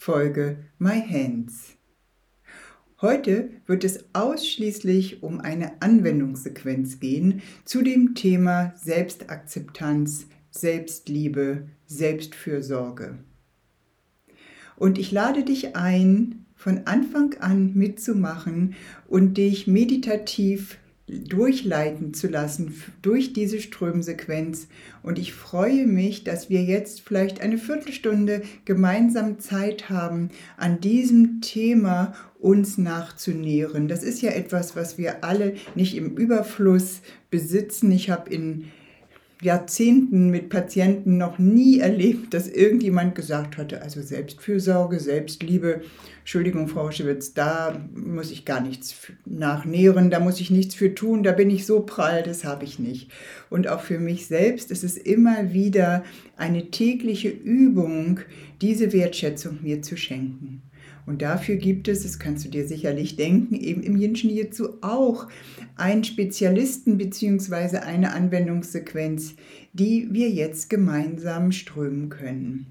Podcast-Folge My Hands. Heute wird es ausschließlich um eine Anwendungssequenz gehen zu dem Thema Selbstakzeptanz, Selbstliebe, Selbstfürsorge. Und ich lade dich ein, von Anfang an mitzumachen und dich meditativ durchleiten zu lassen durch diese Strömsequenz. Und ich freue mich, dass wir jetzt vielleicht eine Viertelstunde gemeinsam Zeit haben, an diesem Thema uns nachzunähren. Das ist ja etwas, was wir alle nicht im Überfluss besitzen. Ich habe in Jahrzehnten mit Patienten noch nie erlebt, dass irgendjemand gesagt hatte, also Selbstfürsorge, Selbstliebe, Entschuldigung, Frau Schewitz, da muss ich gar nichts nachnähren, da muss ich nichts für tun, da bin ich so prall, das habe ich nicht. Und auch für mich selbst ist es immer wieder eine tägliche Übung, diese Wertschätzung mir zu schenken. Und dafür gibt es, das kannst du dir sicherlich denken, eben im Jinshin Jitsu auch einen Spezialisten bzw. eine Anwendungssequenz, die wir jetzt gemeinsam strömen können.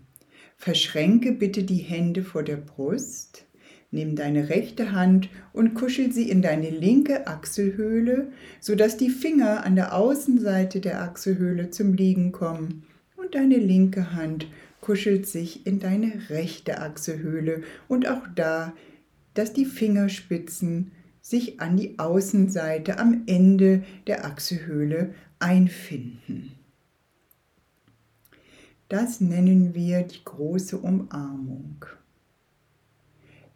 Verschränke bitte die Hände vor der Brust, nimm deine rechte Hand und kuschel sie in deine linke Achselhöhle, sodass die Finger an der Außenseite der Achselhöhle zum Liegen kommen und deine linke Hand kuschelt sich in deine rechte Achselhöhle und auch da, dass die Fingerspitzen sich an die Außenseite am Ende der Achselhöhle einfinden. Das nennen wir die große Umarmung.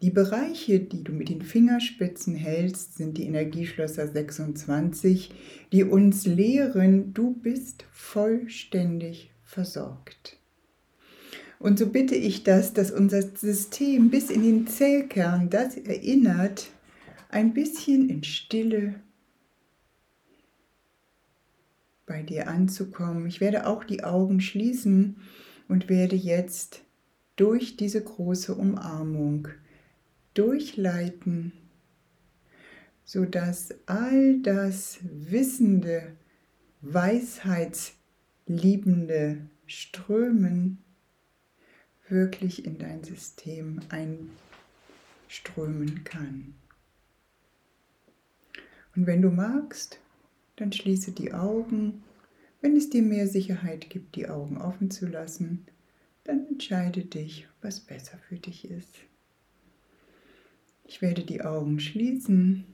Die Bereiche, die du mit den Fingerspitzen hältst, sind die Energieschlösser 26, die uns lehren, du bist vollständig versorgt. Und so bitte ich das, dass unser System bis in den Zellkern das erinnert, ein bisschen in Stille bei dir anzukommen. Ich werde auch die Augen schließen und werde jetzt durch diese große Umarmung durchleiten, sodass all das wissende, weisheitsliebende Strömen wirklich in dein System einströmen kann. Und wenn du magst, dann schließe die Augen. Wenn es dir mehr Sicherheit gibt, die Augen offen zu lassen, dann entscheide dich, was besser für dich ist. Ich werde die Augen schließen.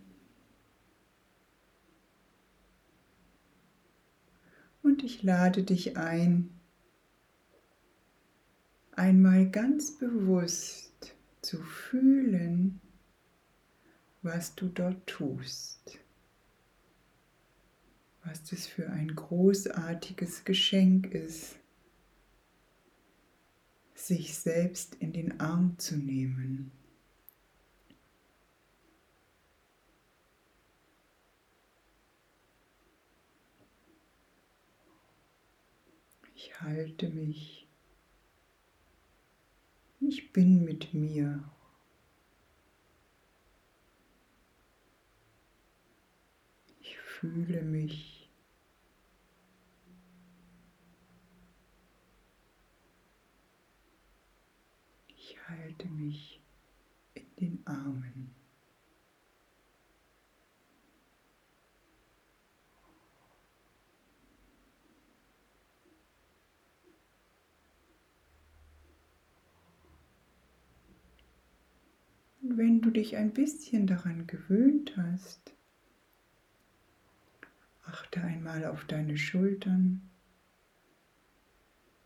Und ich lade dich ein, einmal ganz bewusst zu fühlen, was du dort tust. Was das für ein großartiges Geschenk ist, sich selbst in den Arm zu nehmen. Ich halte mich ich bin mit mir. Ich fühle mich. Ich halte mich in den Armen. Wenn du dich ein bisschen daran gewöhnt hast, achte einmal auf deine Schultern.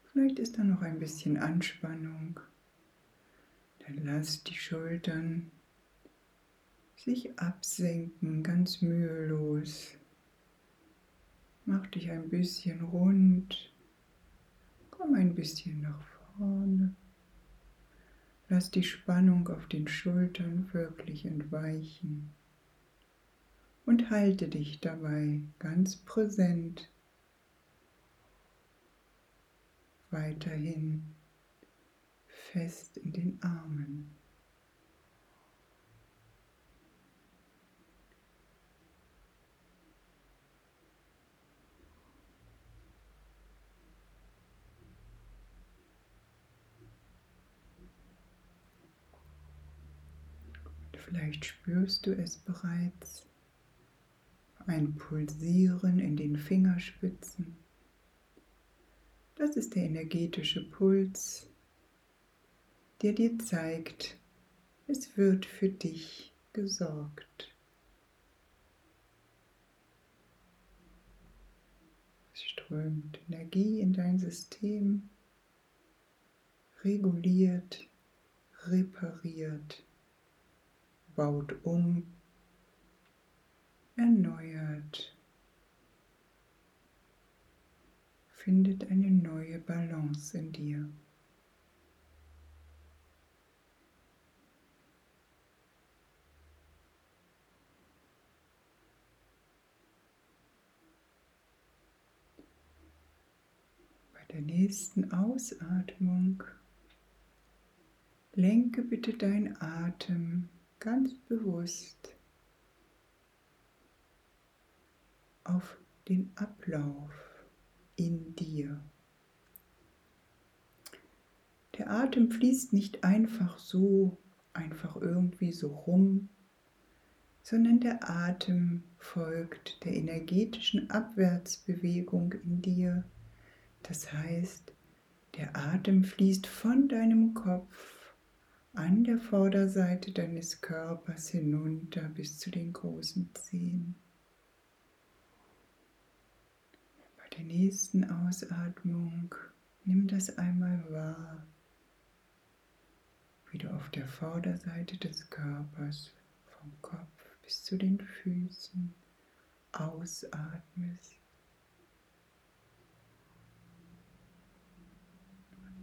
Vielleicht ist da noch ein bisschen Anspannung. Dann lass die Schultern sich absenken, ganz mühelos. Mach dich ein bisschen rund. Komm ein bisschen nach vorne. Lass die Spannung auf den Schultern wirklich entweichen und halte dich dabei ganz präsent weiterhin fest in den Armen. Vielleicht spürst du es bereits, ein Pulsieren in den Fingerspitzen. Das ist der energetische Puls, der dir zeigt, es wird für dich gesorgt. Es strömt Energie in dein System, reguliert, repariert baut um, erneuert, findet eine neue Balance in dir. Bei der nächsten Ausatmung lenke bitte dein Atem ganz bewusst auf den Ablauf in dir. Der Atem fließt nicht einfach so, einfach irgendwie so rum, sondern der Atem folgt der energetischen Abwärtsbewegung in dir. Das heißt, der Atem fließt von deinem Kopf an der Vorderseite deines Körpers hinunter bis zu den großen Zehen. Bei der nächsten Ausatmung nimm das einmal wahr, wie du auf der Vorderseite des Körpers vom Kopf bis zu den Füßen ausatmest.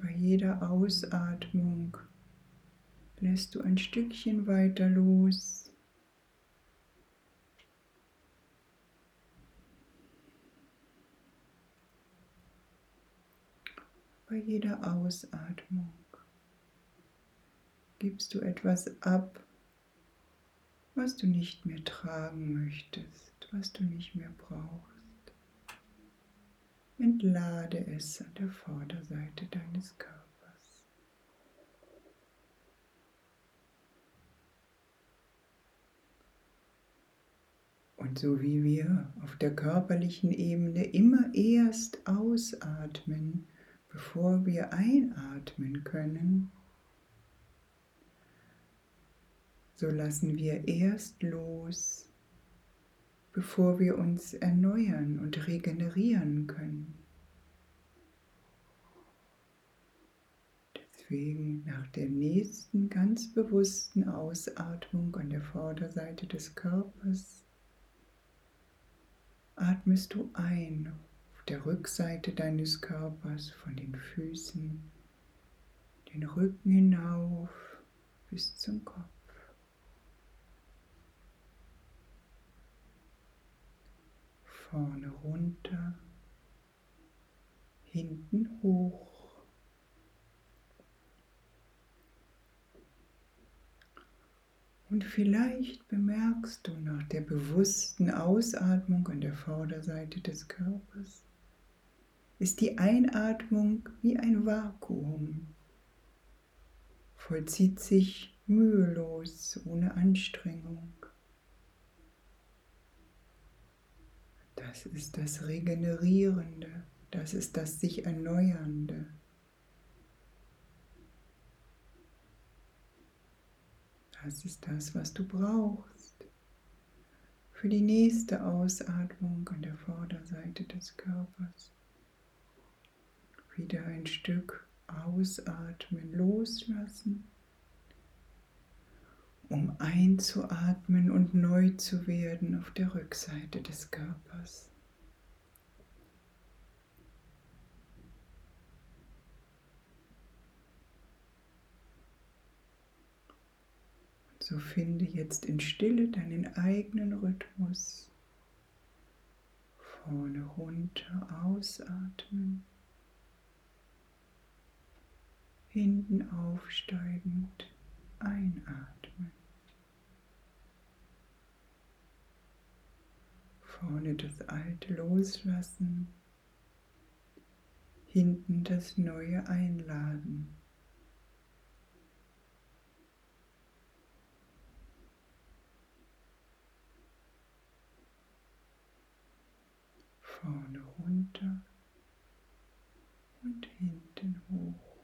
bei jeder Ausatmung lässt du ein Stückchen weiter los. Bei jeder Ausatmung gibst du etwas ab, was du nicht mehr tragen möchtest, was du nicht mehr brauchst. Entlade es an der Vorderseite deines Körpers. Und so wie wir auf der körperlichen Ebene immer erst ausatmen, bevor wir einatmen können, so lassen wir erst los, bevor wir uns erneuern und regenerieren können. Deswegen nach der nächsten ganz bewussten Ausatmung an der Vorderseite des Körpers atmest du ein auf der Rückseite deines Körpers von den Füßen, den Rücken hinauf bis zum Kopf. Vorne runter, hinten hoch. Und vielleicht bemerkst du nach der bewussten Ausatmung an der Vorderseite des Körpers, ist die Einatmung wie ein Vakuum, vollzieht sich mühelos, ohne Anstrengung. Das ist das Regenerierende, das ist das sich Erneuernde. Das ist das, was du brauchst für die nächste Ausatmung an der Vorderseite des Körpers. Wieder ein Stück ausatmen, loslassen, um einzuatmen und neu zu werden auf der Rückseite des Körpers. So finde jetzt in Stille deinen eigenen Rhythmus. Vorne runter ausatmen. Hinten aufsteigend einatmen. Vorne das Alte loslassen. Hinten das Neue einladen. Vorne runter und hinten hoch.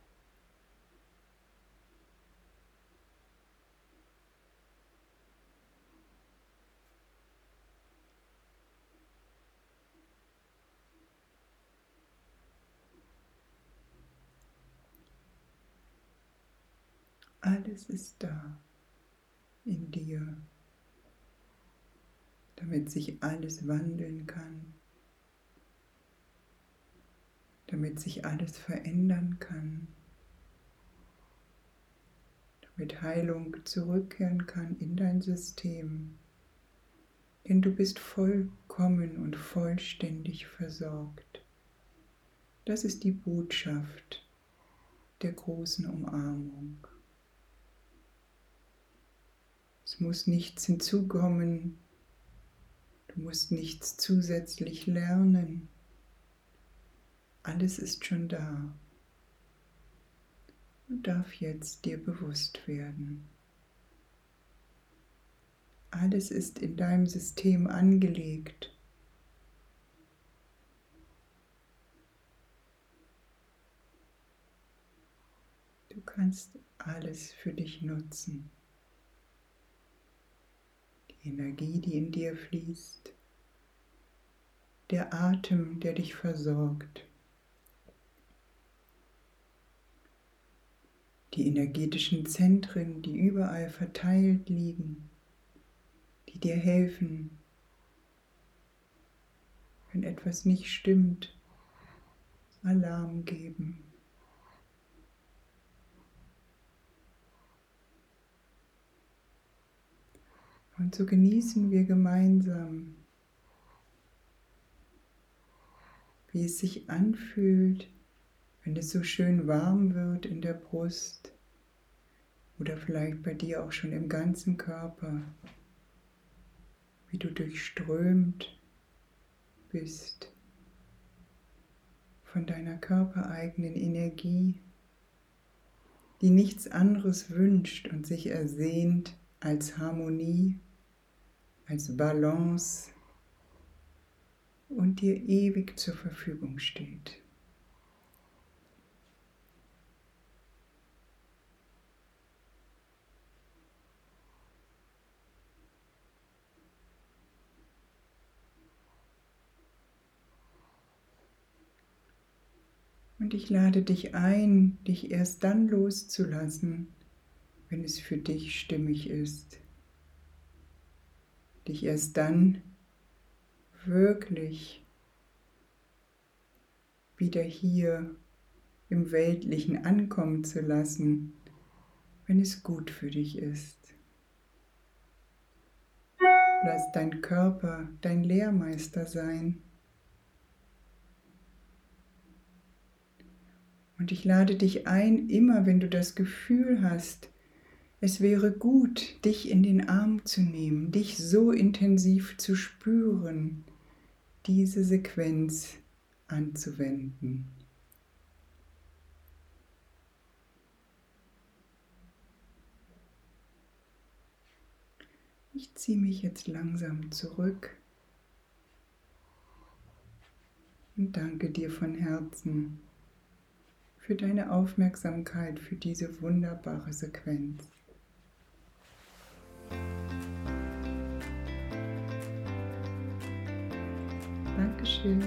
Alles ist da in dir, damit sich alles wandeln kann damit sich alles verändern kann, damit Heilung zurückkehren kann in dein System. Denn du bist vollkommen und vollständig versorgt. Das ist die Botschaft der großen Umarmung. Es muss nichts hinzukommen, du musst nichts zusätzlich lernen. Alles ist schon da und darf jetzt dir bewusst werden. Alles ist in deinem System angelegt. Du kannst alles für dich nutzen. Die Energie, die in dir fließt, der Atem, der dich versorgt. Die energetischen Zentren, die überall verteilt liegen, die dir helfen, wenn etwas nicht stimmt, Alarm geben. Und so genießen wir gemeinsam, wie es sich anfühlt, wenn es so schön warm wird in der Brust oder vielleicht bei dir auch schon im ganzen Körper, wie du durchströmt bist von deiner körpereigenen Energie, die nichts anderes wünscht und sich ersehnt als Harmonie, als Balance und dir ewig zur Verfügung steht. Und ich lade dich ein, dich erst dann loszulassen, wenn es für dich stimmig ist. Dich erst dann wirklich wieder hier im Weltlichen ankommen zu lassen, wenn es gut für dich ist. Lass dein Körper dein Lehrmeister sein. Und ich lade dich ein, immer wenn du das Gefühl hast, es wäre gut, dich in den Arm zu nehmen, dich so intensiv zu spüren, diese Sequenz anzuwenden. Ich ziehe mich jetzt langsam zurück und danke dir von Herzen für deine Aufmerksamkeit für diese wunderbare Sequenz. Dankeschön.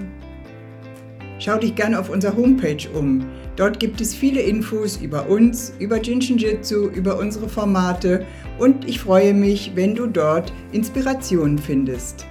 Schau dich gerne auf unserer Homepage um. Dort gibt es viele Infos über uns, über Jinshin Jitsu, über unsere Formate und ich freue mich, wenn du dort Inspirationen findest.